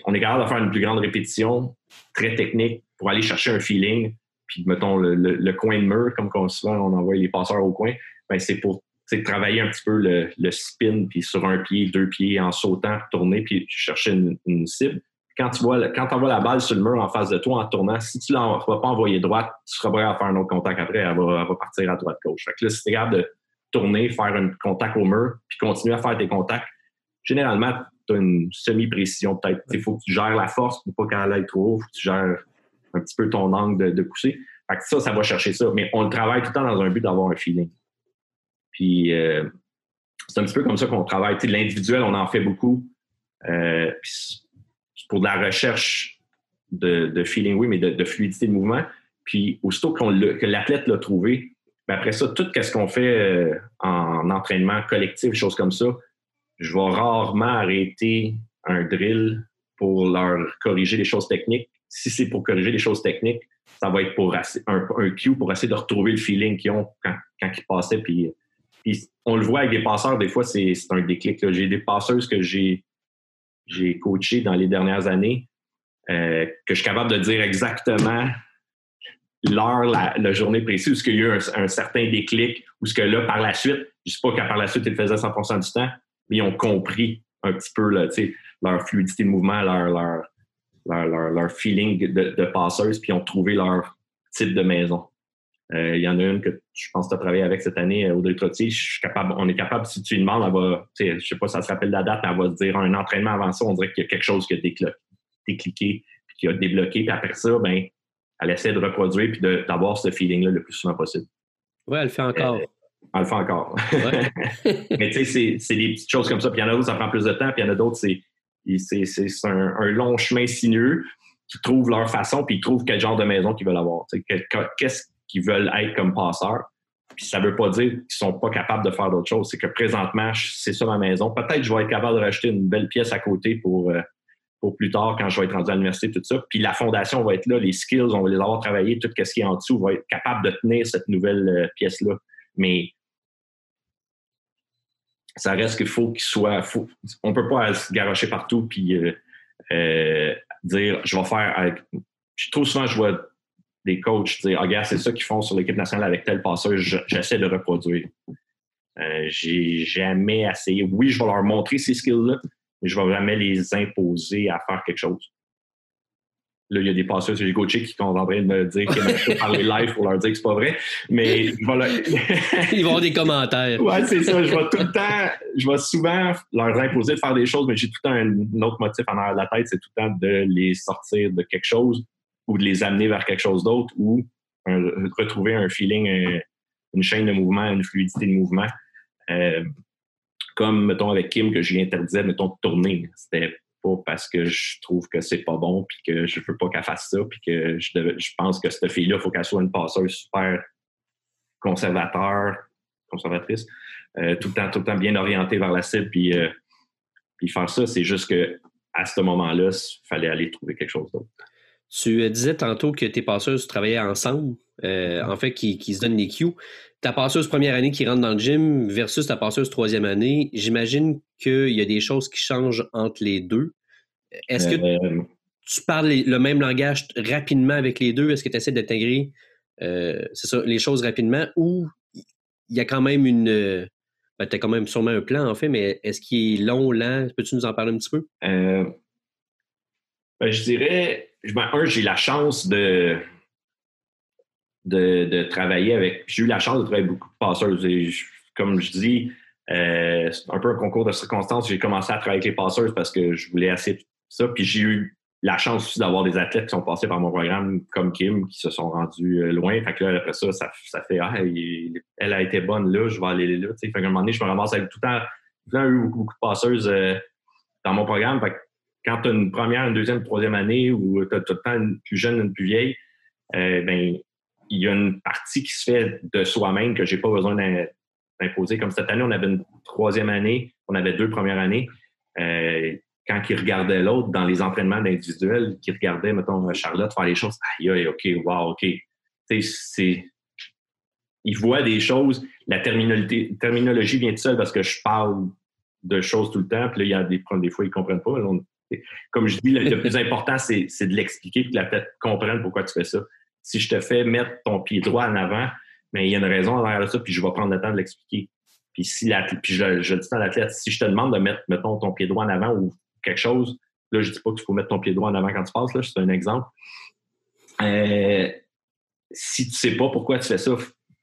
on est capable de faire une plus grande répétition, très technique, pour aller chercher un feeling. Puis, mettons, le, coin de mur, comme on, souvent on envoie les passeurs au coin, ben, c'est pour travailler un petit peu le, spin, puis sur un pied, deux pieds, en sautant, tourner, puis chercher une, cible. Quand tu vois, quand envoies la balle sur le mur en face de toi en tournant, si tu ne vas pas envoyer droite, tu seras prêt à faire un autre contact après, elle va, partir à droite-gauche. Fait là, si tu de tourner, faire un contact au mur, puis continuer à faire tes contacts, généralement, as une semi-précision peut-être. Il faut que tu gères la force pour pas qu'elle aille trop haut. faut que tu gères un petit peu ton angle de, pousser. Fait que ça, ça va chercher ça. Mais on le travaille tout le temps dans un but d'avoir un feeling. Puis euh, c'est un petit peu comme ça qu'on travaille. Tu l'individuel, on en fait beaucoup. Euh, pour de la recherche de, feeling, oui, mais de, fluidité de mouvement. Puis aussitôt que l'athlète l'a trouvé, ben après ça, tout ce qu'on fait euh, en entraînement collectif, choses comme ça, je vais rarement arrêter un drill pour leur corriger les choses techniques. Si c'est pour corriger les choses techniques, ça va être pour un, cue pour essayer de retrouver le feeling qu'ils ont quand, ils passaient. Puis, on le voit avec des passeurs, des fois, c'est un déclic. J'ai des passeuses que j'ai coachées dans les dernières années euh, que je suis capable de dire exactement l'heure, la, journée précise, où ce qu'il y a eu un, certain déclic, ou ce que là, par la suite, je ne sais pas qu'à par la suite, ils faisaient 100 du temps, mais ils ont compris un petit peu là, leur fluidité de mouvement, leur, leur, leur, feeling de, de, passeuse, puis ils ont trouvé leur type de maison. Euh, il y en a une que je pense que tu as travaillé avec cette année, euh, Audrey Trottier. Je suis capable, on est capable, si tu lui demandes, elle va, je sais pas si ça se rappelle la date, mais elle va se dire un entraînement avant ça, on dirait qu'il y a quelque chose qui a décliqué, puis qui a débloqué, puis après ça, ben, elle essaie de reproduire puis d'avoir ce feeling-là le plus souvent possible. Oui, elle le fait encore. Euh, on le fait encore. Mais tu sais, c'est des petites choses comme ça. Puis il y en a d'autres, ça prend plus de temps. Puis il y en a d'autres, c'est un, un, long chemin sinueux qui trouvent leur façon, puis ils trouvent quel genre de maison qu'ils veulent avoir. Qu'est-ce qu'ils veulent être comme passeurs. Puis ça ne veut pas dire qu'ils ne sont pas capables de faire d'autres choses. C'est que présentement, c'est ça ma maison. Peut-être que je vais être capable de rajouter une belle pièce à côté pour, euh, pour plus tard, quand je vais être rendu à l'université, tout ça. Puis la fondation va être là, les skills, on va les avoir travaillés, tout ce qui est en dessous va être capable de tenir cette nouvelle euh, pièce-là. Mais ça reste qu'il faut qu'il soit. Faut, on peut pas se garocher partout puis euh, euh, dire je vais faire avec. Trop souvent, je vois des coachs dire Ah, c'est ça qu'ils font sur l'équipe nationale avec tel passeur, j'essaie de reproduire. Euh, j'ai jamais essayé. Oui, je vais leur montrer ces skills-là, mais je vais jamais les imposer à faire quelque chose. Là, il y a des passeurs sur les coachés qui sont en train de me dire qu'ils parler live pour leur dire que c'est pas vrai. Mais voilà. Ils vont avoir des commentaires. Ouais, c'est ça. Je vais tout le temps, je vais souvent leur imposer de faire des choses, mais j'ai tout le temps un autre motif en arrière de la tête, c'est tout le temps de les sortir de quelque chose ou de les amener vers quelque chose d'autre ou retrouver un feeling, une chaîne de mouvement, une fluidité de mouvement. comme, mettons, avec Kim, que je lui interdisais, mettons, de tourner. C'était parce que je trouve que c'est pas bon, puis que je veux pas qu'elle fasse ça, puis que je, pense que cette fille-là, il faut qu'elle soit une passeuse super conservateur, conservatrice, euh, tout, le temps, tout le temps bien orientée vers la cible, puis, euh, puis faire ça, c'est juste que à ce moment-là, il fallait aller trouver quelque chose d'autre. Tu euh, disais tantôt que tes passeuses travaillaient ensemble, en fait, qui, qui, se donnent les cues. Ta passeuse première année qui rentre dans le gym versus ta passeuse troisième année, j'imagine qu'il y a des choses qui changent entre les deux. Est-ce que tu parles le même langage rapidement avec les deux? Est-ce que tu essaies d'intégrer les choses rapidement ou il y a quand même une. Ben, tu as quand même sûrement un plan, en fait, mais est-ce qu'il est long, lent? Peux-tu nous en parler un petit peu? Euh, ben, je dirais, ben, un, j'ai la chance de, de, travailler avec. J'ai eu la chance de travailler beaucoup de passeurs. comme je dis, euh, c'est un peu un concours de circonstances. J'ai commencé à travailler avec les passeurs parce que je voulais assez ça. Puis j'ai eu la chance aussi d'avoir des athlètes qui sont passés par mon programme comme Kim, qui se sont rendus euh, loin. Fait que là, après ça, ça, fait Ah, elle a été bonne là, je vais aller là. Fait qu'à un moment donné, je me ramasse avec tout le temps. Temps eu beaucoup, beaucoup de passeuses euh, dans mon programme. Fait que quand tu as une première, une deuxième, une troisième année ou tu as tout le temps une plus jeune, une plus vieille, euh, ben il y a une partie qui se fait de soi-même que j'ai pas besoin d'imposer. Comme cette année, on avait une troisième année, on avait deux premières années quand il regardait l'autre dans les entraînements individuels, qui regardait, mettons, Charlotte faire les choses, aïe, aïe, OK, wow, OK. c'est. Il voit des choses, la terminologie, terminologie vient de seule parce que je parle de choses tout le temps, puis là, il y a des, des fois, ils ne comprennent pas. comme je dis, le, plus important, c'est de l'expliquer, puis que la tête comprenne pourquoi tu fais ça. Si je te fais mettre ton pied droit en avant, mais il y a une raison derrière ça, puis je vais prendre le temps de l'expliquer. Puis si puis je, je dis à l'athlète, si je te demande de mettre, mettons, ton pied droit en avant ou quelque chose. Là, je ne dis pas qu'il faut mettre ton pied droit en avant quand tu passes, là, c'est un exemple. Euh, si tu ne sais pas pourquoi tu fais ça,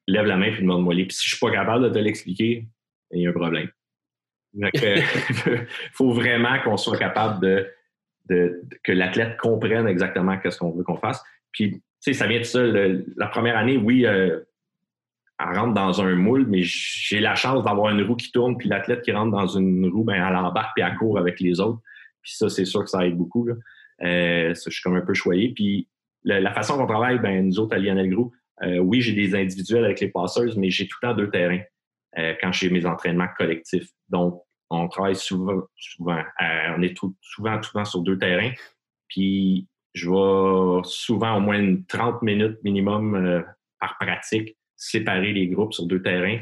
lève la main et demande-moi Puis si je ne suis pas capable de te l'expliquer, il y a un problème. Il faut vraiment qu'on soit capable de, que l'athlète comprenne exactement ce qu'on veut qu'on fasse. Puis, sais, ça vient de ça. la première année, oui, euh, elle rentre dans un moule, mais j'ai la chance d'avoir une roue qui tourne, puis l'athlète qui rentre dans une roue, ben, elle embarque puis elle court avec les autres. Puis ça, c'est sûr que ça aide beaucoup. Euh, je suis comme un peu choyé. Puis la, façon qu'on travaille, ben, nous autres à Lionel Group, euh, oui, j'ai des individuels avec les passeuses, mais j'ai tout le temps deux terrains euh, quand j'ai mes entraînements collectifs. Donc, on travaille souvent, souvent on est souvent, souvent sur deux terrains. Puis je vais souvent au moins 30 minutes minimum par pratique séparer les groupes sur deux terrains.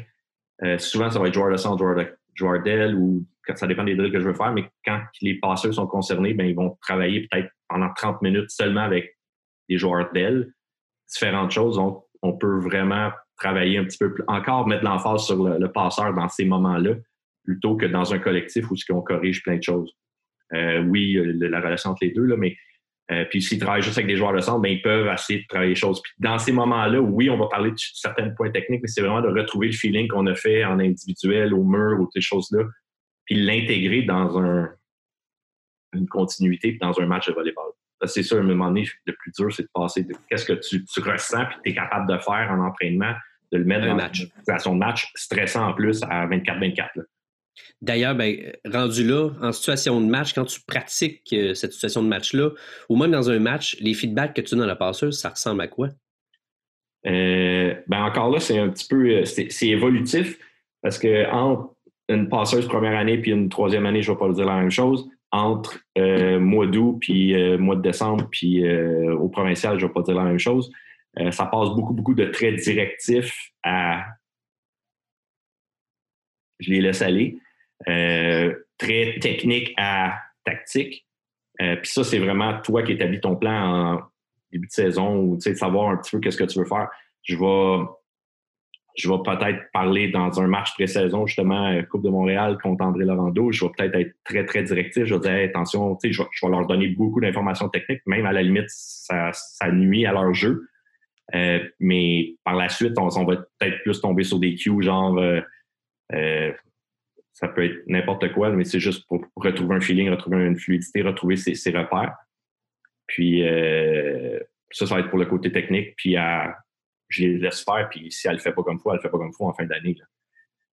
souvent, ça va être joueur de centre, joueur, de, joueur d'aile ou ça dépend des drills que je veux faire, mais quand les passeurs sont concernés, ben, ils vont travailler peut-être pendant 30 minutes seulement avec des joueurs d'aile, différentes choses. Donc, on peut vraiment travailler un petit peu plus, encore mettre l'emphase sur le, passeur dans ces moments-là, plutôt que dans un collectif où on corrige plein de choses. Euh, oui, la relation entre les deux, là, mais euh, puis s'ils travaillent juste avec des joueurs de centre, ben, ils peuvent essayer de travailler les choses. Puis dans ces moments-là, oui, on va parler de certains points techniques, mais c'est vraiment de retrouver le feeling qu'on a fait en individuel, au mur, ou ces choses-là, puis l'intégrer dans une continuité, puis dans un match de volleyball. C'est ça, à un moment donné, le plus dur, c'est de passer de qu'est-ce que tu, ressens, puis tu es capable de faire en entraînement, de le mettre dans une situation de match stressant en plus à 24-24. D'ailleurs, ben, rendu là, en situation de match, quand tu pratiques euh, cette situation de match-là, ou même dans un match, les feedbacks que tu donnes dans la passeuse, ça ressemble à quoi? Euh, ben encore là, c'est un petit peu euh, c'est évolutif parce que entre une passeuse première année puis une troisième année, je ne vais pas dire la même chose. Entre mois d'août puis mois de décembre puis au provincial, je ne vais pas dire la même chose. ça passe beaucoup, beaucoup de traits directifs à je les laisse aller. Euh, très technique à tactique. Euh, puis ça, c'est vraiment toi qui établis ton plan en début de saison ou de savoir un petit peu qu'est-ce que tu veux faire. Je vais, je vais peut-être parler dans un match pré-saison, justement, euh, Coupe de Montréal contre André Laurando. Je vais peut-être être très, très directif. Je vais dire, attention, je vais, je vais leur donner beaucoup d'informations techniques. Même à la limite, ça, nuit à leur jeu. mais par la suite, on, va peut-être plus tomber sur des cues genre euh, ça peut être n'importe quoi, mais c'est juste pour retrouver un feeling, retrouver une fluidité, retrouver ses, repères. Puis euh, ça, ça va être pour le côté technique. Puis je les laisse faire, puis si elle le fait pas comme fois, elle le fait pas comme fois en fin d'année.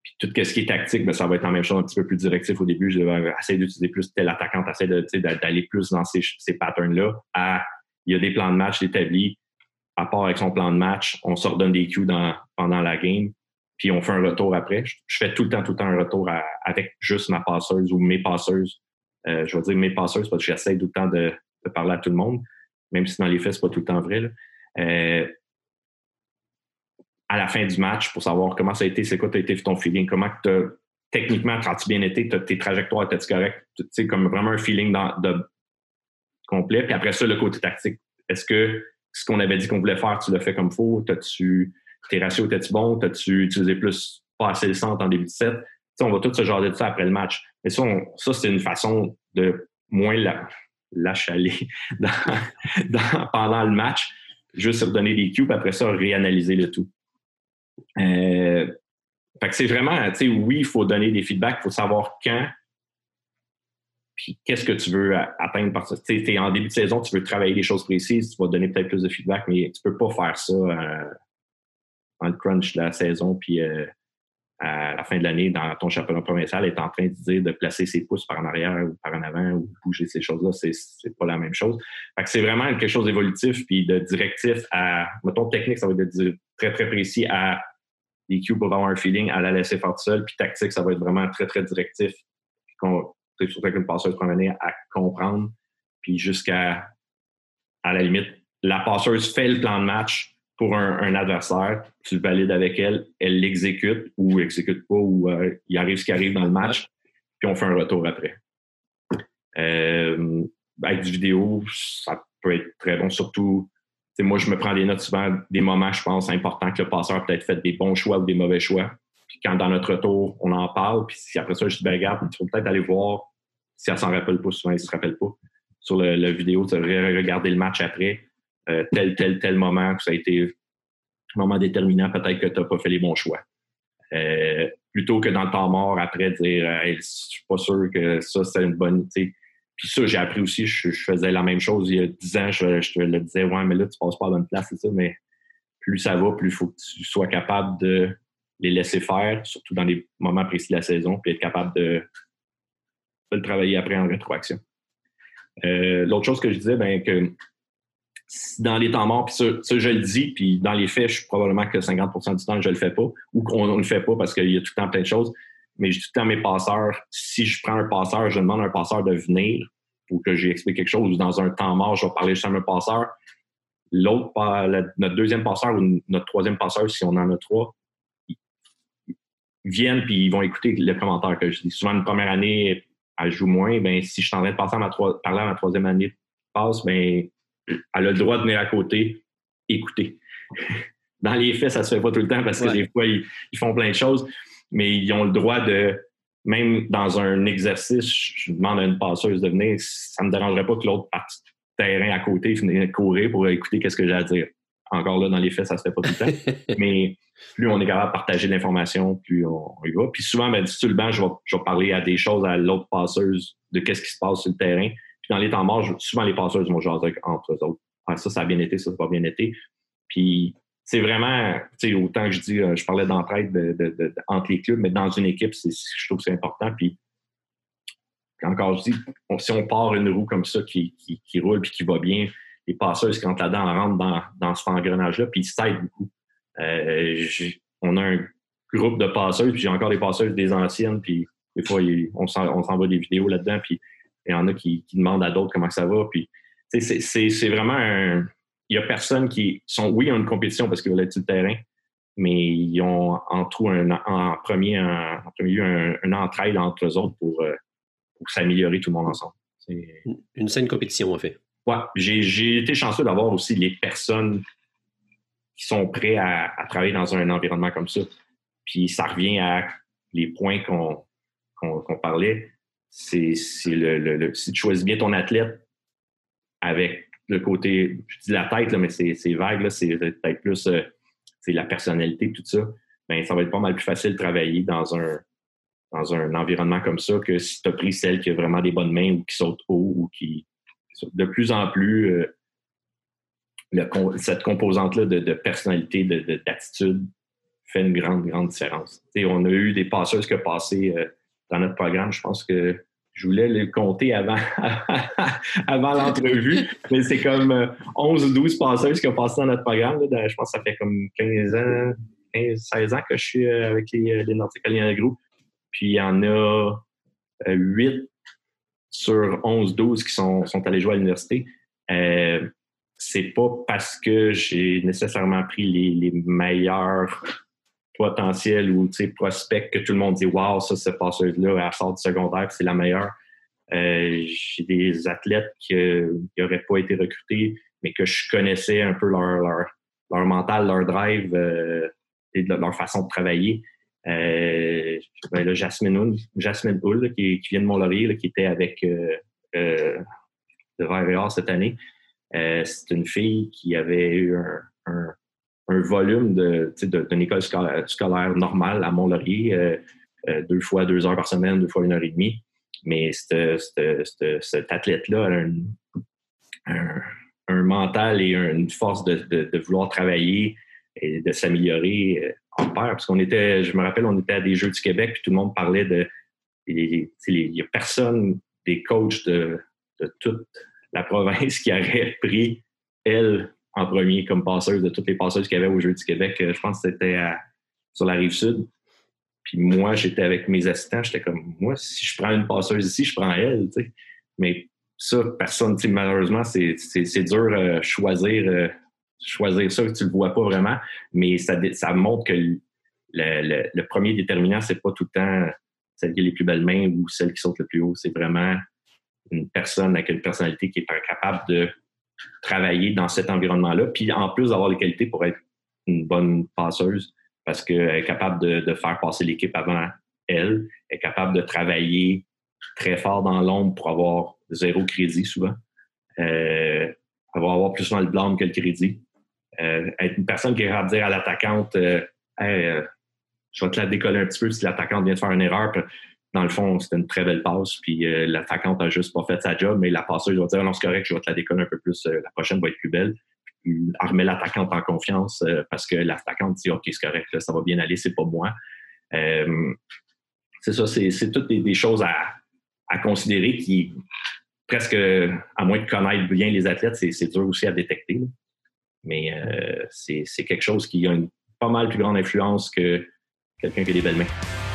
Puis tout ce qui est tactique, ben, ça va être la même chose, un petit peu plus directif au début. Je vais essayer d'utiliser plus tel attaquant, essayer d'aller plus dans ces, patterns-là. il y a des plans de match établis. À part avec son plan de match, on sort donne des cues dans, pendant la game, puis on fait un retour après. Je, fais tout le temps, tout le temps un retour avec juste ma passeuse ou mes passeuses. Euh, je vais dire mes passeuses parce que j'essaie tout le temps de, parler à tout le monde, même si dans les faits, c'est pas tout le temps vrai. Euh, à la fin du match pour savoir comment ça a été, c'est quoi as été ton feeling, comment que techniquement, quand tu bien été, tes trajectoires correctes, tu sais, comme vraiment un feeling complet. Puis après ça, le côté tactique. Est-ce que ce qu'on avait dit qu'on voulait faire, tu l'as fait comme faut? T'as-tu, tes ratios étaient-tu bons? T'as-tu utilisé plus, pas assez le centre en début de set? sais, on va tout se jaser de ça après le match. Mais ça, ça c'est une façon de moins la, l'achaler dans, pendant le match, juste redonner des cues, puis après ça, réanalyser le tout. Euh, fait que c'est vraiment, tu sais, oui, il faut donner des feedbacks, il faut savoir quand, puis qu'est-ce que tu veux atteindre par ça. Tu en début de saison, tu veux travailler des choses précises, tu vas donner peut-être plus de feedback, mais tu peux pas faire ça euh, en le crunch de la saison, puis euh, à la fin de l'année, dans ton championnat provincial, est en train de dire de placer ses pouces par en arrière ou par en avant ou bouger ces choses-là, c'est, pas la même chose. Fait que c'est vraiment quelque chose d'évolutif puis de directif à, mettons, technique, ça va être très, très précis à les cubes pour avoir un feeling, à la laisser faire tout seul, puis tactique, ça va être vraiment très, très directif. Surtout avec une passeuse promenée à comprendre, puis jusqu'à, à la limite, la passeuse fait le plan de match, pour un, adversaire, tu valides avec elle, elle l'exécute ou exécute pas ou euh, il arrive ce qui arrive dans le match, puis on fait un retour après. Euh, avec du vidéo, ça peut être très bon, surtout moi, je me prends des notes souvent des moments, je pense, importants que le passeur a peut-être fait des bons choix ou des mauvais choix. Puis quand dans notre retour, on en parle, puis si après ça, je dis, ben regarde, tu faut peut-être aller voir si elle s'en rappelle pas, souvent elle se rappelle pas. Sur le, vidéo, tu devrais regarder le match après euh, tel, tel, tel moment que ça a été un moment déterminant, peut-être que tu n'as pas fait les bons choix. Euh, plutôt que dans le temps mort, après, dire Je je suis pas sûr que ça, c'est une bonne. Puis ça, j'ai appris aussi, je, faisais la même chose il y a 10 ans, je, te le disais, ouais, mais là, tu passes pas à la bonne place, ça, mais plus ça va, plus il faut que tu sois capable de les laisser faire, surtout dans les moments précis de la saison, puis être capable de, le travailler après en rétroaction. Euh, l'autre chose que je disais, ben, que dans les temps morts, puis ça, je le dis, puis dans les faits, je suis probablement que 50% du temps, je le fais pas, ou qu'on ne le fait pas parce qu'il y a tout le temps plein de choses. Mais j'ai tout le temps mes passeurs, si je prends un passeur, je demande à un passeur de venir pour que j'explique quelque chose, ou dans un temps mort, je vais parler juste à un passeur. L'autre, notre deuxième passeur ou notre troisième passeur, si on en a trois, viennent puis ils vont écouter les commentaires que je dis. Souvent, une première année, elle joue moins. Ben, si je suis en train de passer à ma parler à ma troisième année passe, ben, elle a le droit de venir à côté, écouter. Dans les faits, ça se fait pas tout le temps parce que des fois, ils, font plein de choses, mais ils ont le droit de, même dans un exercice, je demande à une passeuse de venir, ça me dérangerait pas que l'autre partie terrain à côté vienne courir pour écouter qu'est-ce que j'ai à dire. Encore là, dans les faits, ça se fait pas tout le temps. mais plus on est capable de partager l'information, plus on, y va. Puis souvent, ben, sur le banc, je vais, je vais parler à des choses à l'autre passeuse de qu'est-ce qui se passe sur le terrain dans les temps morts, souvent les passeurs vont jaser entre eux autres. Ça, ça a bien été, ça, ça n'a bien été. Puis c'est vraiment, tu sais, autant que je dis, euh, je parlais d'entraide de, entre les clubs, mais dans une équipe, je trouve que c'est important. Puis encore, je dis, si on part une roue comme ça qui, qui, roule puis qui va bien, les passeurs, quand là-dedans, rentrent dans, dans cet engrenage-là, puis ils s'aident beaucoup. Euh, on a un groupe de passeurs, puis j'ai encore des passeurs des anciennes, puis des fois, on s'envoie des vidéos là-dedans, puis il y en a qui, demandent à d'autres comment ça va. Puis, c'est vraiment un. Il n'y a personne qui. Sont, oui, ils ont une compétition parce qu'ils veulent être sur le terrain, mais ils ont en tout un, en premier, un, en premier lieu un, entraide entre eux autres pour, euh, pour s'améliorer tout le monde ensemble. Une saine compétition, en fait. Ouais, j'ai été chanceux d'avoir aussi les personnes qui sont prêts à, travailler dans un environnement comme ça. Puis ça revient à les points qu'on parlait c'est le, si tu choisis bien ton athlète avec le côté, je dis la tête, là, mais c'est vague, c'est peut-être plus euh, la personnalité, tout ça, ben, ça va être pas mal plus facile de travailler dans un, dans un environnement comme ça que si tu as pris celle qui a vraiment des bonnes mains ou qui saute haut ou qui. De plus en plus, euh, cette composante-là de, personnalité, d'attitude fait une grande, grande différence. on a eu des passeuses qui ont passé euh, dans notre programme. Je pense que je voulais le compter avant, l'entrevue, mais c'est comme 11 euh, ou 12 passeuses qui ont passé dans notre programme. je pense que ça fait comme 15 ans, 15, 16 ans que je suis euh, avec les, les Nordiques Group. Puis il y en a 8 sur 11-12 qui sont, sont allés jouer à l'université. Euh, c'est pas parce que j'ai nécessairement pris les, meilleurs potentiels ou prospects que tout le monde dit Waouh, ça, cette passeuse-là, elle sort du secondaire, c'est la meilleure. Euh, j'ai des athlètes qui n'auraient pas été recrutés, mais que je connaissais un peu leur, leur, mental, leur drive euh, et leur façon de travailler. Euh, ben Jasmine Jasmine Hull, qui, vient de Mont-Laurier, qui était avec euh, le Vert cette année. C'est une fille qui avait eu un, volume de, d'une école scolaire, normale à Mont-Laurier, deux fois deux heures par semaine, deux fois une heure et demie. Mais cet athlète-là a un, mental et une force de, vouloir travailler et de s'améliorer en paire. Parce qu'on était, je me rappelle, on était à des Jeux du Québec, puis tout le monde parlait de. Il n'y a personne des coachs de, de toute la province qui aurait pris elle en premier comme passeuse de toutes les passeuses qu'il y avait aux Jeux du Québec. Je pense que c'était sur la rive sud. Puis moi, j'étais avec mes assistants, j'étais comme, moi, si je prends une passeuse ici, je prends elle. Mais ça, personne, malheureusement, c'est dur à choisir, euh, choisir ça, tu le vois pas vraiment. Mais ça, ça montre que le, le, premier déterminant, c'est pas tout le temps celle qui a les plus belles mains ou celle qui saute le plus haut. C'est vraiment une personne avec une personnalité qui est capable de travailler dans cet environnement-là, puis en plus d'avoir les qualités pour être une bonne passeuse, parce qu'elle est capable de, faire passer l'équipe avant elle, elle est capable de travailler très fort dans l'ombre pour avoir zéro crédit souvent. Euh, va avoir plus souvent le blâme que le crédit. Euh, être une personne qui est capable de dire à l'attaquante euh, euh, je vais te la décoller un petit peu si l'attaquante vient de faire une erreur dans le fond, c'était une très belle passe, puis euh, l'attaquante a juste pas fait sa job, mais la passeuse va dire non, c'est correct, je vais te la décoller un peu plus, euh, la prochaine va être plus belle. Puis, elle l'attaquante en confiance euh, parce que l'attaquante dit OK, c'est correct, ça va bien aller, c'est pas moi. c'est ça, c'est toutes des, choses à, considérer qui, presque, à moins de connaître bien les athlètes, c'est dur aussi à détecter. Mais c'est quelque chose qui a une pas mal plus grande influence que quelqu'un qui a des belles mains.